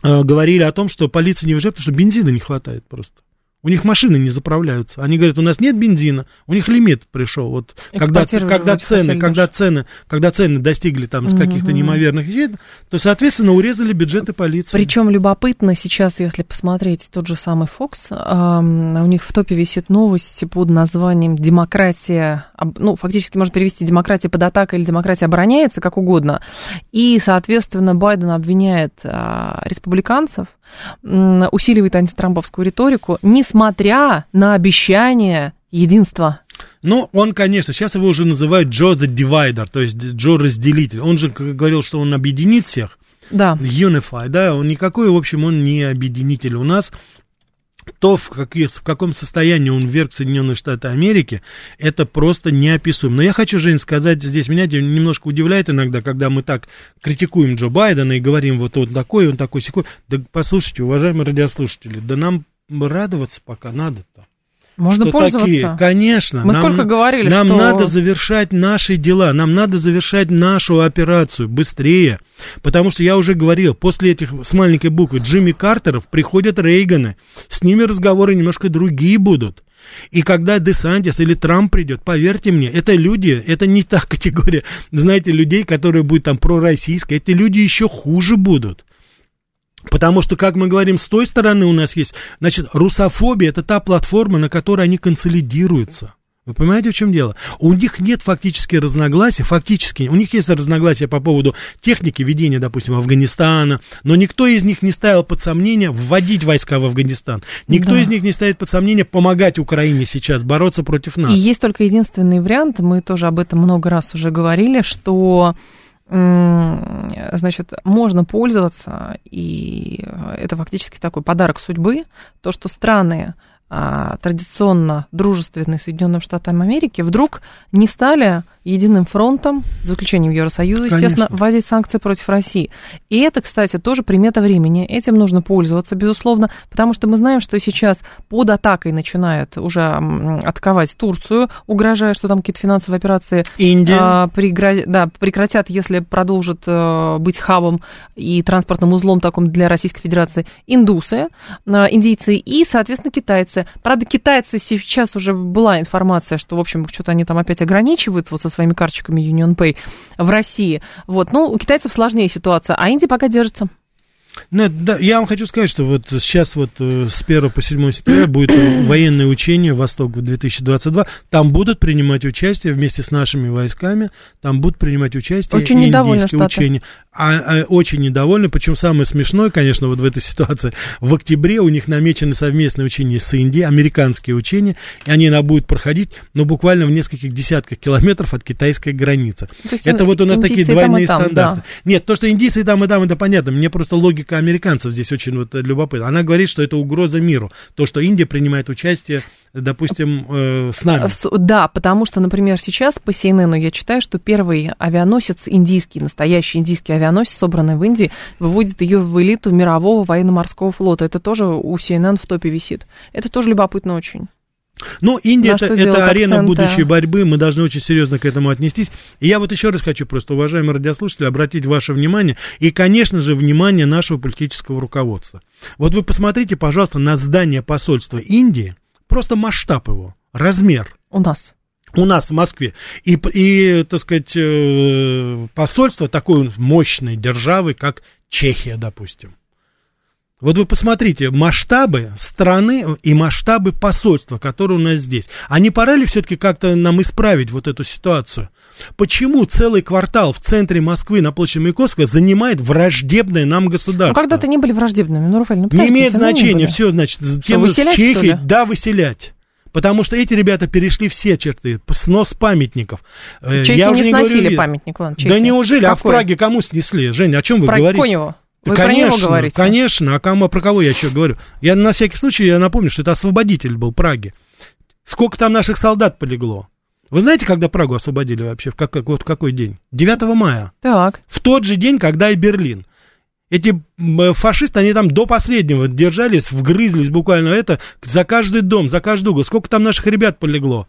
э, говорили о том, что полиция не выезжает, потому что бензина не хватает просто. У них машины не заправляются. Они говорят, у нас нет бензина, у них лимит пришел. Вот когда, когда цены, когда цены, когда цены достигли там с каких-то неимоверных вещей, то, соответственно, урезали бюджеты полиции. Причем любопытно сейчас, если посмотреть тот же самый Fox, ам, у них в топе висит новость под названием «Демократия», ну, фактически можно перевести «Демократия под атакой» или «Демократия обороняется», как угодно. И, соответственно, Байден обвиняет а, республиканцев, усиливает антитрамповскую риторику, несмотря на обещание единства. Ну, он, конечно, сейчас его уже называют Джо the Divider, то есть Джо разделитель. Он же говорил, что он объединит всех. Да. Unify, да, он никакой, в общем, он не объединитель. У нас то, в, каких, в каком состоянии он вверг Соединенные Штаты Америки, это просто неописуемо. Но я хочу, Жень, сказать здесь, меня немножко удивляет иногда, когда мы так критикуем Джо Байдена и говорим, вот он такой, он такой, секой. Да послушайте, уважаемые радиослушатели, да нам радоваться пока надо-то. Можно что пользоваться. такие, конечно. Мы нам, сколько говорили, Нам что... надо завершать наши дела, нам надо завершать нашу операцию быстрее. Потому что я уже говорил, после этих с маленькой буквы Джимми Картеров приходят Рейганы. С ними разговоры немножко другие будут. И когда Десантис или Трамп придет, поверьте мне, это люди, это не та категория, знаете, людей, которые будут там пророссийские, эти люди еще хуже будут. Потому что, как мы говорим, с той стороны у нас есть, значит, русофобия это та платформа, на которой они консолидируются. Вы понимаете, в чем дело? У них нет фактически разногласий, фактически, у них есть разногласия по поводу техники ведения, допустим, Афганистана, но никто из них не ставил под сомнение вводить войска в Афганистан. Никто Да. из них не ставит под сомнение помогать Украине сейчас бороться против нас. И есть только единственный вариант, мы тоже об этом много раз уже говорили, что значит, можно пользоваться, и это фактически такой подарок судьбы, то, что страны традиционно дружественные Соединенным Штатам Америки вдруг не стали единым фронтом, за исключением Евросоюза, естественно, Конечно. вводить санкции против России. И это, кстати, тоже примета времени. Этим нужно пользоваться, безусловно, потому что мы знаем, что сейчас под атакой начинают уже атаковать Турцию, угрожая, что там какие-то финансовые операции Индия. а, прегра- да, прекратят, если продолжат э, быть хабом и транспортным узлом таком для Российской Федерации индусы, а, индийцы и, соответственно, китайцы. Правда, китайцы сейчас уже была информация, что, в общем, что-то они там опять ограничивают вот со своими карточками UnionPay в России. Вот, ну, у китайцев сложнее ситуация, а Индия пока держится. Ну, да, я вам хочу сказать, что вот сейчас вот э, с 1 по 7 сентября будет военное учение «Восток-2022». Там будут принимать участие вместе с нашими войсками, там будут принимать участие Очень индийские Штаты. учения. А, а, очень недовольны, причем самое смешное, конечно, вот в этой ситуации, в октябре у них намечены совместные учения с Индией, американские учения, и они будут проходить, ну, буквально в нескольких десятках километров от китайской границы. Есть Это вот у нас такие двойные там, стандарты. да. Нет, то, что индийцы и там, и там, это понятно. Мне просто логика американцев здесь очень вот э, любопытна. Она говорит, что это угроза миру. То, что Индия принимает участие, допустим, э, с нами. С- Да, потому что, например, сейчас по CNN я читаю, что первый авианосец индийский, настоящий индийский авианосец, собранный в Индии, выводит ее в элиту мирового военно-морского флота. Это тоже у CNN в топе висит. Это тоже любопытно очень. Ну, Индия это, это арена акцент, будущей да. борьбы, мы должны очень серьезно к этому отнестись. И я вот еще раз хочу просто, уважаемые радиослушатели, обратить ваше внимание и, конечно же, внимание нашего политического руководства. Вот вы посмотрите, пожалуйста, на здание посольства Индии, просто масштаб его, размер. У нас. У нас в Москве. И, и так сказать, э, посольство такой мощной державы, как Чехия, допустим. Вот вы посмотрите, масштабы страны и масштабы посольства, которые у нас здесь. А не пора ли все-таки как-то нам исправить вот эту ситуацию? Почему целый квартал в центре Москвы на площади Маяковского занимает враждебное нам государство? Ну, когда-то не были враждебными, ну, Рафаэль, ну, Не имеет значения, все, значит, тема с Чехией, да, выселять. Потому что эти ребята перешли все черты, снос памятников. Э, Чехи Я не сносили говорю, памятник, ладно, Чехи. Да неужели? Какой? А в Праге кому снесли? Женя, о чем вы Праге говорите? Коневу. Да, Вы конечно, про него говорите? Конечно, а кому, про кого я еще говорю? Я на всякий случай я напомню, что это освободитель был Праги. Сколько там наших солдат полегло? Вы знаете, когда Прагу освободили вообще? В, как, вот в какой день? 9 мая. Так. В тот же день, когда и Берлин. Эти фашисты, они там до последнего держались, вгрызлись буквально это за каждый дом, за каждый угол. Сколько там наших ребят полегло?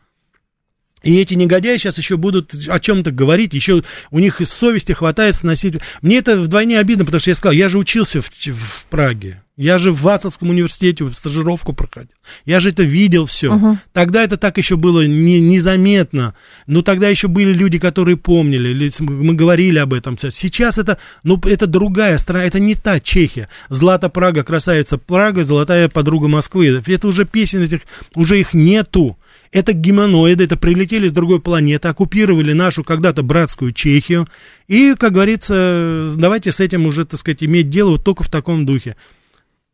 И эти негодяи сейчас еще будут о чем-то говорить, еще у них из совести хватает сносить. Мне это вдвойне обидно, потому что я сказал, я же учился в, в Праге. Я же в Вацлавском университете стажировку проходил. Я же это видел все. Uh-huh. Тогда это так еще было не, незаметно. Но тогда еще были люди, которые помнили. Мы говорили об этом. Сейчас это, ну, это другая страна. Это не та Чехия. Злата Прага, красавица Прага, золотая подруга Москвы. Это уже песен этих, уже их нету. Это гуманоиды, это прилетели с другой планеты, оккупировали нашу когда-то братскую Чехию. И, как говорится, давайте с этим уже, так сказать, иметь дело вот только в таком духе.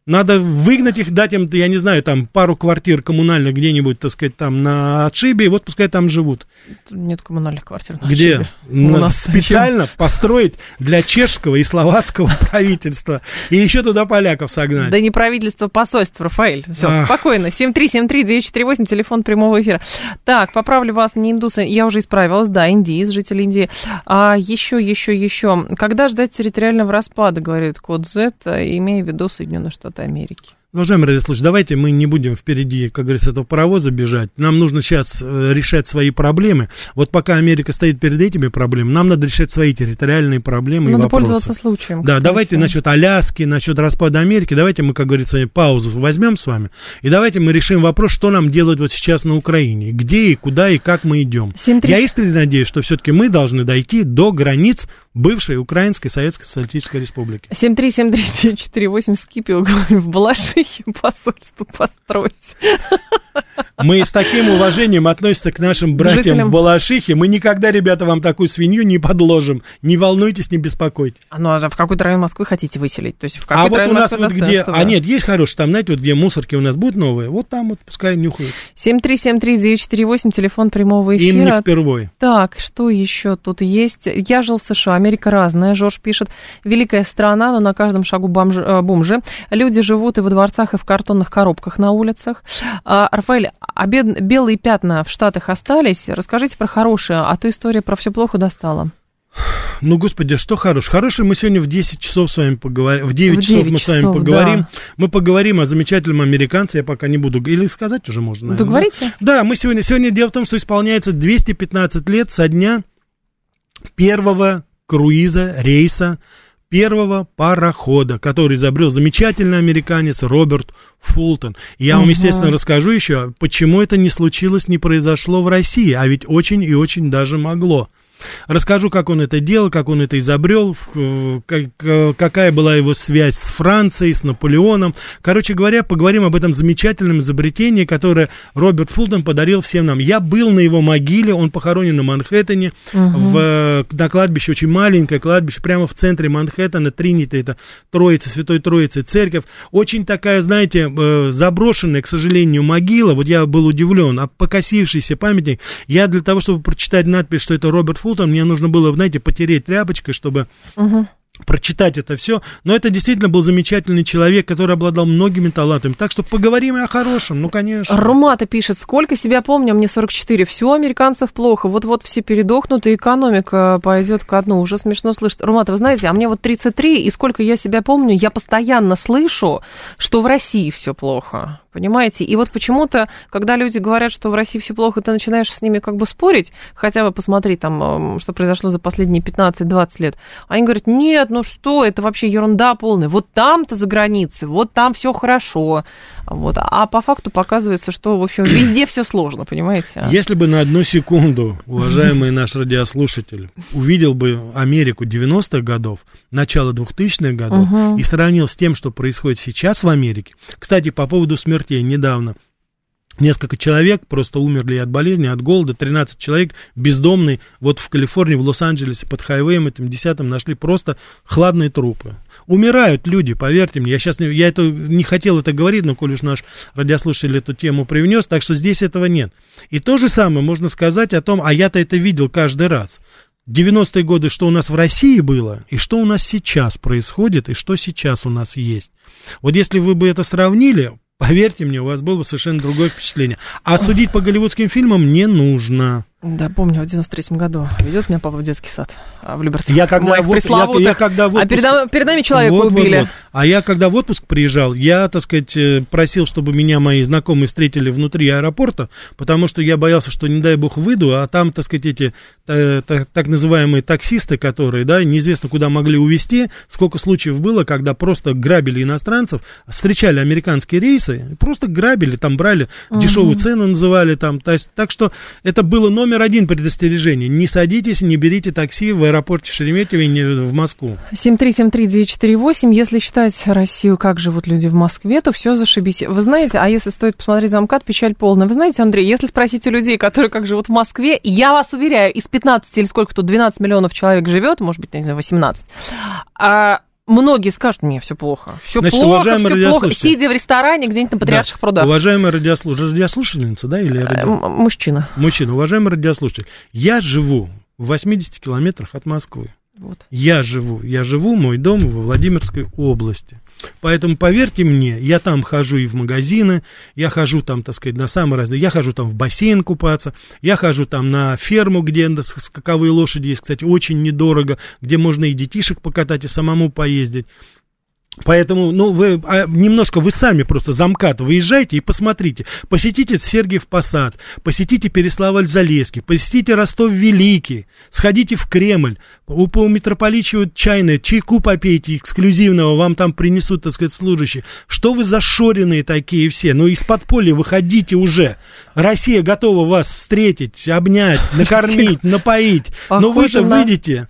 Надо выгнать их, дать им, я не знаю, там пару квартир коммунальных где-нибудь, так сказать, там на отшибе, и вот пускай там живут. Нет коммунальных квартир на Где? отшибе. У нас специально еще... построить для чешского и словацкого правительства. И еще туда поляков согнать. Да не правительство, посольство, Рафаэль. Все, Ах. спокойно. 7373948, телефон прямого эфира. Так, поправлю вас, не индусы, я уже исправилась, да, индиец, житель Индии. А еще, еще, еще. Когда ждать территориального распада, говорит код Z, имея в виду Соединенные Штаты Америки. Уважаемый радиослушатель, давайте мы не будем впереди, как говорится, этого паровоза бежать. Нам нужно сейчас э, решать свои проблемы. Вот пока Америка стоит перед этими проблемами, нам надо решать свои территориальные проблемы надо и вопросы. пользоваться случаем. Да, давайте насчет Аляски, насчет распада Америки, давайте мы, как говорится, паузу возьмем с вами. И давайте мы решим вопрос, что нам делать вот сейчас на Украине. Где и куда и как мы идем. 7, Я искренне надеюсь, что все-таки мы должны дойти до границ бывшей Украинской Советской Социалистической Республики. 7373948 Скипио в Балашихе посольство построить. Мы с таким уважением относимся к нашим братьям Жителям... в Балашихе. Мы никогда, ребята, вам такую свинью не подложим. Не волнуйтесь, не беспокойтесь. А, ну, а в какой район Москвы хотите выселить? То есть в какой а вот у нас вот где... А нет, есть хороший, там, знаете, вот где мусорки у нас будут новые, вот там вот пускай нюхают. 7373948, телефон прямого эфира. Им не впервой. Так, что еще тут есть? Я жил в США, Америка разная, Жорж пишет. Великая страна, но на каждом шагу бомж... Э, бомжи. Люди живут и во дворцах, и в картонных коробках на улицах. А, Рафаэль, а белые пятна в Штатах остались? Расскажите про хорошее, а то история про все плохо достала. Ну, господи, что хорош? Хороший мы сегодня в 10 часов с вами поговорим. В 9, в 9 часов мы часов, с вами поговорим. Да. Мы поговорим о замечательном американце, я пока не буду. Или сказать уже можно, наверное. Да, говорите. Да, мы сегодня... Сегодня дело в том, что исполняется 215 лет со дня первого круиза, рейса первого парохода, который изобрел замечательный американец Роберт Фултон. Я угу. вам, естественно, расскажу еще, почему это не случилось, не произошло в России, а ведь очень и очень даже могло. Расскажу, как он это делал, как он это изобрел, какая была его связь с Францией, с Наполеоном. Короче говоря, поговорим об этом замечательном изобретении, которое Роберт Фултон подарил всем нам. Я был на его могиле, он похоронен на Манхэттене, угу. в, на кладбище, очень маленькое кладбище, прямо в центре Манхэттена, Тринити, это Троица, Святой Троицы церковь. Очень такая, знаете, э, заброшенная, к сожалению, могила. Вот я был удивлен, а покосившийся памятник. Я для того, чтобы прочитать надпись, что это Роберт Фултон, Фултон, мне нужно было, знаете, потереть тряпочкой, чтобы угу прочитать это все. Но это действительно был замечательный человек, который обладал многими талантами. Так что поговорим и о хорошем, ну, конечно. Румата пишет, сколько себя помню, мне 44. Все американцев плохо. Вот-вот все передохнут, и экономика пойдет ко дну. Уже смешно слышать. Румата, вы знаете, а мне вот 33, и сколько я себя помню, я постоянно слышу, что в России все плохо. Понимаете? И вот почему-то, когда люди говорят, что в России все плохо, ты начинаешь с ними как бы спорить, хотя бы посмотри там, что произошло за последние 15-20 лет. Они говорят, нет, ну что, это вообще ерунда полная. Вот там-то за границей, вот там все хорошо. Вот. А по факту показывается, что, в общем, везде все сложно, понимаете? Если бы на одну секунду, уважаемый наш радиослушатель, увидел бы Америку 90-х годов, начало 2000-х годов, угу. и сравнил с тем, что происходит сейчас в Америке. Кстати, по поводу смертей недавно Несколько человек просто умерли от болезни, от голода. 13 человек бездомный. Вот в Калифорнии, в Лос-Анджелесе под хайвеем этим десятым нашли просто хладные трупы. Умирают люди, поверьте мне. Я сейчас я это не хотел это говорить, но коль уж наш радиослушатель эту тему привнес, так что здесь этого нет. И то же самое можно сказать о том, а я-то это видел каждый раз. 90-е годы, что у нас в России было, и что у нас сейчас происходит, и что сейчас у нас есть. Вот если вы бы это сравнили, Поверьте мне, у вас было бы совершенно другое впечатление. А судить по голливудским фильмам не нужно. Да, помню, в 93-м году ведет меня папа в детский сад а, в Люберце. Я когда, в, я, я когда в отпуск... А перед, перед нами человека вот, убили. Вот, вот. А я когда в отпуск приезжал, я, так сказать, э, просил, чтобы меня мои знакомые встретили внутри аэропорта, потому что я боялся, что, не дай бог, выйду, а там, так сказать, эти так, так, так называемые таксисты, которые, да, неизвестно куда могли увезти, сколько случаев было, когда просто грабили иностранцев, встречали американские рейсы, просто грабили, там брали, угу. дешевую цену называли, там, то есть, так что это было номер номер один предостережение. Не садитесь, не берите такси в аэропорте Шереметьево и в Москву. 7373948. Если считать Россию, как живут люди в Москве, то все зашибись. Вы знаете, а если стоит посмотреть замкат, печаль полная. Вы знаете, Андрей, если спросите людей, которые как живут в Москве, я вас уверяю, из 15 или сколько тут, 12 миллионов человек живет, может быть, не знаю, 18, а многие скажут, мне все плохо. Все Значит, плохо, все плохо. Сидя в ресторане где-нибудь на Патриарших да. прудах. Уважаемая радиослушатель, радиослушательница, да, или радио... Мужчина. Мужчина. Уважаемый радиослушатель, я живу в 80 километрах от Москвы. Вот. Я живу, я живу, мой дом во Владимирской области. Поэтому, поверьте мне, я там хожу и в магазины, я хожу там, так сказать, на самые разные, я хожу там в бассейн купаться, я хожу там на ферму, где скаковые лошади есть, кстати, очень недорого, где можно и детишек покатать, и самому поездить. Поэтому, ну, вы а, немножко, вы сами просто замкат выезжайте и посмотрите. Посетите Сергиев Посад, посетите Переславль-Залесский, посетите Ростов-Великий, сходите в Кремль, у, по митрополичию чайное, чайку попейте эксклюзивного, вам там принесут, так сказать, служащие. Что вы зашоренные такие все? Ну, из подполья выходите уже. Россия готова вас встретить, обнять, накормить, напоить. Но вы-то выйдете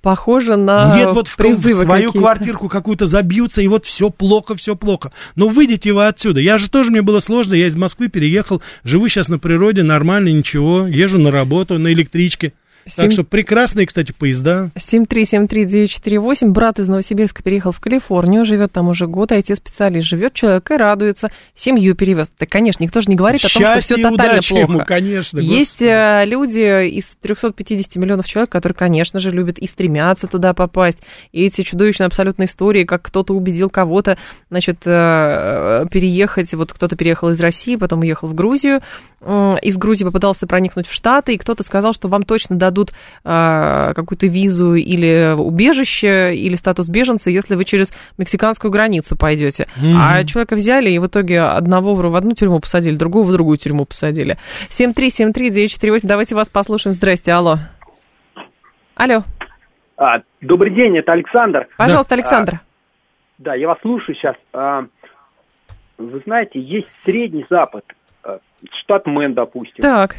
похоже на Нет, вот в, призывы в свою квартирку какую-то забьются, и вот все плохо, все плохо. Но выйдите вы отсюда. Я же тоже, мне было сложно, я из Москвы переехал, живу сейчас на природе, нормально, ничего, езжу на работу, на электричке. 7... Так что прекрасные, кстати, поезда. 7373948. Брат из Новосибирска переехал в Калифорнию, живет там уже год, IT-специалист живет, человек и радуется, семью перевез. Да, конечно, никто же не говорит о том, что все тотально плохо. Ему, конечно, Есть господи. Э, люди из 350 миллионов человек, которые, конечно же, любят и стремятся туда попасть. И эти чудовищные абсолютно истории, как кто-то убедил кого-то, значит, э, переехать. Вот кто-то переехал из России, потом уехал в Грузию, из Грузии попытался проникнуть в Штаты, и кто-то сказал, что вам точно дадут а, какую-то визу или убежище, или статус беженца, если вы через мексиканскую границу пойдете. Mm-hmm. А человека взяли, и в итоге одного в одну тюрьму посадили, другого в другую тюрьму посадили. 7373948, давайте вас послушаем. Здрасте, алло. Алло. А, добрый день, это Александр. Пожалуйста, Александр. А, да, я вас слушаю сейчас. А, вы знаете, есть Средний Запад, штат Мэн, допустим. Так.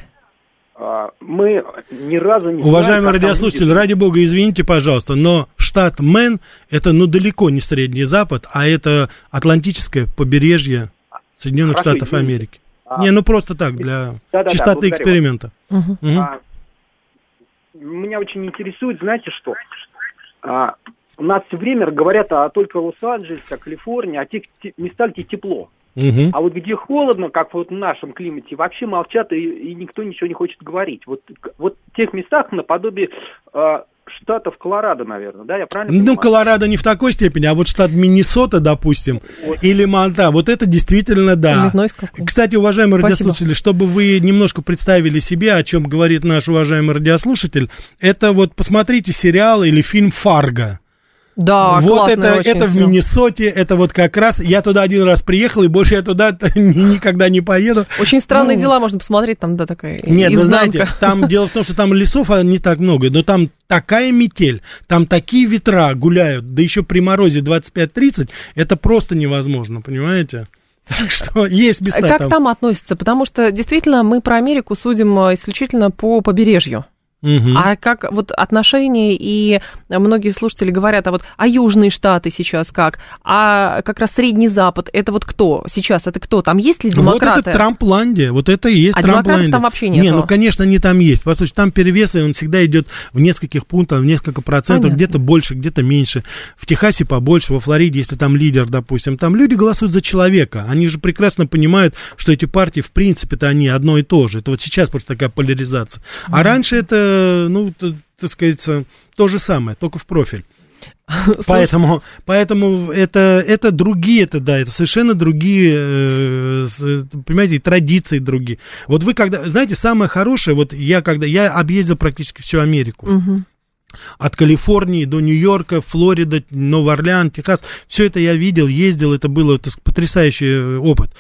А, мы ни разу не Уважаемый знаем, радиослушатель, ради бога, извините, пожалуйста, но штат Мэн это ну далеко не Средний Запад, а это Атлантическое побережье Соединенных Хорошо, Штатов извините. Америки. А, не, ну просто так, для да, да, чистоты да, эксперимента. Угу. Угу. А, меня очень интересует, знаете что? А, у нас все время говорят о только Лос-Анджелесе, о Калифорнии, о тех местах, где тепло. Угу. А вот где холодно, как вот в нашем климате, вообще молчат и, и никто ничего не хочет говорить. Вот, вот в тех местах наподобие э, штатов Колорадо, наверное, да, я правильно ну, понимаю? Ну, Колорадо не в такой степени, а вот штат Миннесота, допустим, вот. или Монта, вот это действительно да. Кстати, уважаемые Спасибо. радиослушатели, чтобы вы немножко представили себе, о чем говорит наш уважаемый радиослушатель, это вот посмотрите сериал или фильм «Фарго». Да, вот это, это в Миннесоте, это вот как раз, я туда один раз приехал, и больше я туда никогда не поеду. Очень странные ну, дела можно посмотреть, там, да, такая Нет, изнанка. вы знаете, там дело в том, что там лесов а, не так много, но там такая метель, там такие ветра гуляют, да еще при морозе 25-30, это просто невозможно, понимаете? Так что есть места Как там. там относятся? Потому что действительно мы про Америку судим а, исключительно по побережью. Угу. А как вот отношения, и многие слушатели говорят, а вот а Южные Штаты сейчас как? А как раз Средний Запад, это вот кто сейчас? Это кто? Там есть ли демократы? Вот это Трампландия, вот это и есть а Трампландия. там вообще нет? Не, ну, конечно, они там есть. Послушайте, там перевес, он всегда идет в нескольких пунктах, в несколько процентов, где-то больше, где-то меньше. В Техасе побольше, во Флориде, если там лидер, допустим, там люди голосуют за человека. Они же прекрасно понимают, что эти партии, в принципе-то, они одно и то же. Это вот сейчас просто такая поляризация. А раньше это ну, так сказать, то же самое, только в профиль. Поэтому, поэтому это, это другие, это да, это совершенно другие, э, понимаете, традиции другие. Вот вы когда, знаете, самое хорошее, вот я когда, я объездил практически всю Америку. Угу. От Калифорнии до Нью-Йорка, Флорида, Новый Орлеан, Техас, все это я видел, ездил, это было это потрясающий опыт.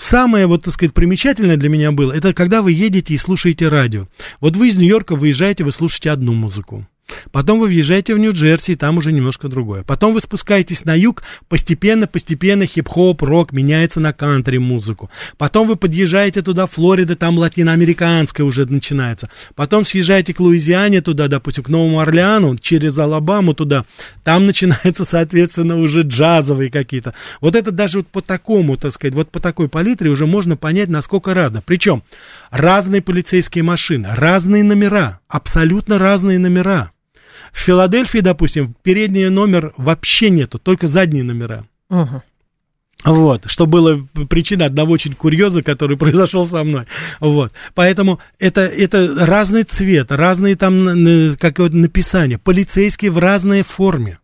Самое, вот, так сказать, примечательное для меня было, это когда вы едете и слушаете радио. Вот вы из Нью-Йорка выезжаете, вы слушаете одну музыку. Потом вы въезжаете в Нью-Джерси, и там уже немножко другое. Потом вы спускаетесь на юг, постепенно-постепенно хип-хоп, рок меняется на кантри-музыку. Потом вы подъезжаете туда, Флорида, там латиноамериканская уже начинается. Потом съезжаете к Луизиане туда, допустим, к Новому Орлеану, через Алабаму туда. Там начинается, соответственно, уже джазовые какие-то. Вот это даже вот по такому, так сказать, вот по такой палитре уже можно понять, насколько разно. Причем разные полицейские машины, разные номера, абсолютно разные номера. В Филадельфии, допустим, передний номер вообще нету, только задние номера. Угу. Вот, что было причиной одного очень курьеза, который произошел со мной. Вот, поэтому это, это разный цвет, разные там, как написание, полицейские в разной форме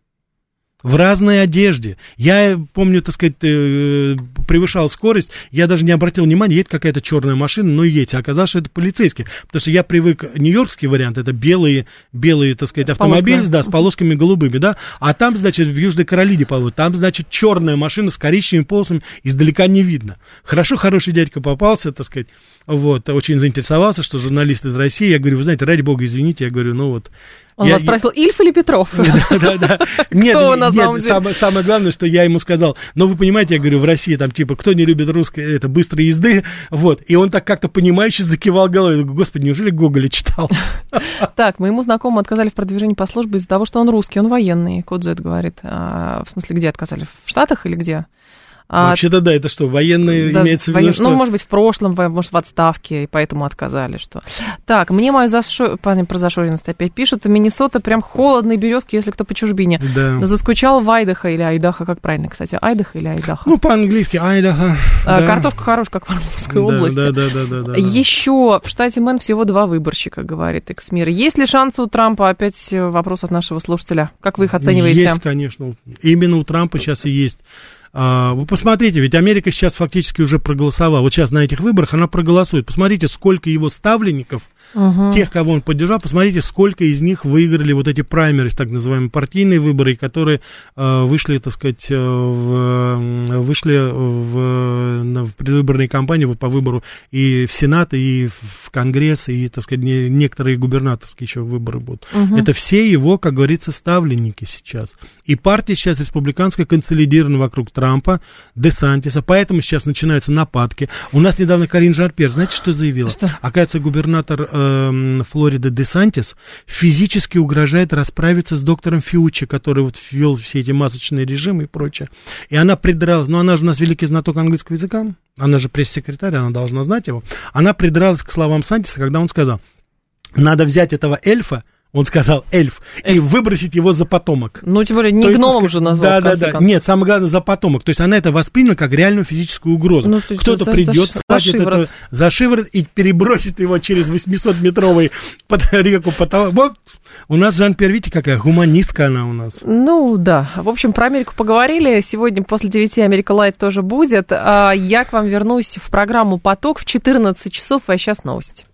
в разной одежде. Я помню, так сказать, э, превышал скорость, я даже не обратил внимания, едет какая-то черная машина, ну едет, а оказалось, что это полицейский, потому что я привык, нью-йоркский вариант, это белые, белые, так сказать, с автомобиль, да, с полосками голубыми, да, а там, значит, в Южной Каролине, по там, значит, черная машина с коричневыми полосами, издалека не видно. Хорошо, хороший дядька попался, так сказать, вот, очень заинтересовался, что журналист из России, я говорю, вы знаете, ради бога, извините, я говорю, ну вот, он я, вас спросил, Ильф или Петров? Да, да, да. Нет, кто на самом деле? Самое, самое главное, что я ему сказал, но вы понимаете, я говорю, в России там типа, кто не любит русской, это быстрой езды, вот. И он так как-то понимающе закивал головой. Господи, неужели Гоголя читал? Так, моему знакомому отказали в продвижении по службе из-за того, что он русский, он военный, Код говорит. А, в смысле, где отказали? В Штатах или где? А, Вообще-то да, это что, военные да, имеется в виду, воен... что... Ну, может быть, в прошлом, может, в отставке, и поэтому отказали, что... Так, мне мой зашо... парень про зашоренность опять пишут, Миннесота прям холодные березки, если кто по чужбине. Да. Заскучал в Айдахо или Айдахо, как правильно, кстати, Айдахо или Айдахо? Ну, по-английски Айдахо. А, да. Картошка хорошая, как в Орловской да, области. Да, да, да, да, да, Еще в штате Мэн всего два выборщика, говорит Эксмир. Есть ли шанс у Трампа? Опять вопрос от нашего слушателя. Как вы их оцениваете? Есть, конечно. Именно у Трампа сейчас и есть вы посмотрите, ведь Америка сейчас фактически уже проголосовала. Вот сейчас на этих выборах она проголосует. Посмотрите, сколько его ставленников угу. тех, кого он поддержал, посмотрите, сколько из них выиграли вот эти праймерис, так называемые партийные выборы, которые э, вышли, так сказать, э, в, вышли в, в предвыборные кампании по выбору и в Сенат, и в Конгресс, и, так сказать, не, некоторые губернаторские еще выборы будут. Угу. Это все его, как говорится, ставленники сейчас. И партия сейчас республиканская консолидирована вокруг Трампа, Десантиса, поэтому сейчас начинаются нападки. У нас недавно Карин Жарпер, знаете, что заявила? Что? Оказывается, губернатор э, Флориды Десантис физически угрожает расправиться с доктором Фиучи, который вот ввел все эти масочные режимы и прочее. И она придралась, ну она же у нас великий знаток английского языка, она же пресс-секретарь, она должна знать его. Она придралась к словам Сантиса, когда он сказал, надо взять этого эльфа, он сказал эльф, эльф, и выбросить его за потомок. Ну, тем более, не гномом есть, же назвал. Да, да, да. Нет, самое главное, за потомок. То есть она это восприняла как реальную физическую угрозу. Ну, Кто-то за, придет, за, схватит за это за шиворот и перебросит его через 800-метровый под реку. Потом... Вот у нас Жан Пьер, видите, какая гуманистка она у нас. Ну, да. В общем, про Америку поговорили. Сегодня после 9 Америка Лайт тоже будет. А я к вам вернусь в программу «Поток» в 14 часов, а сейчас новости.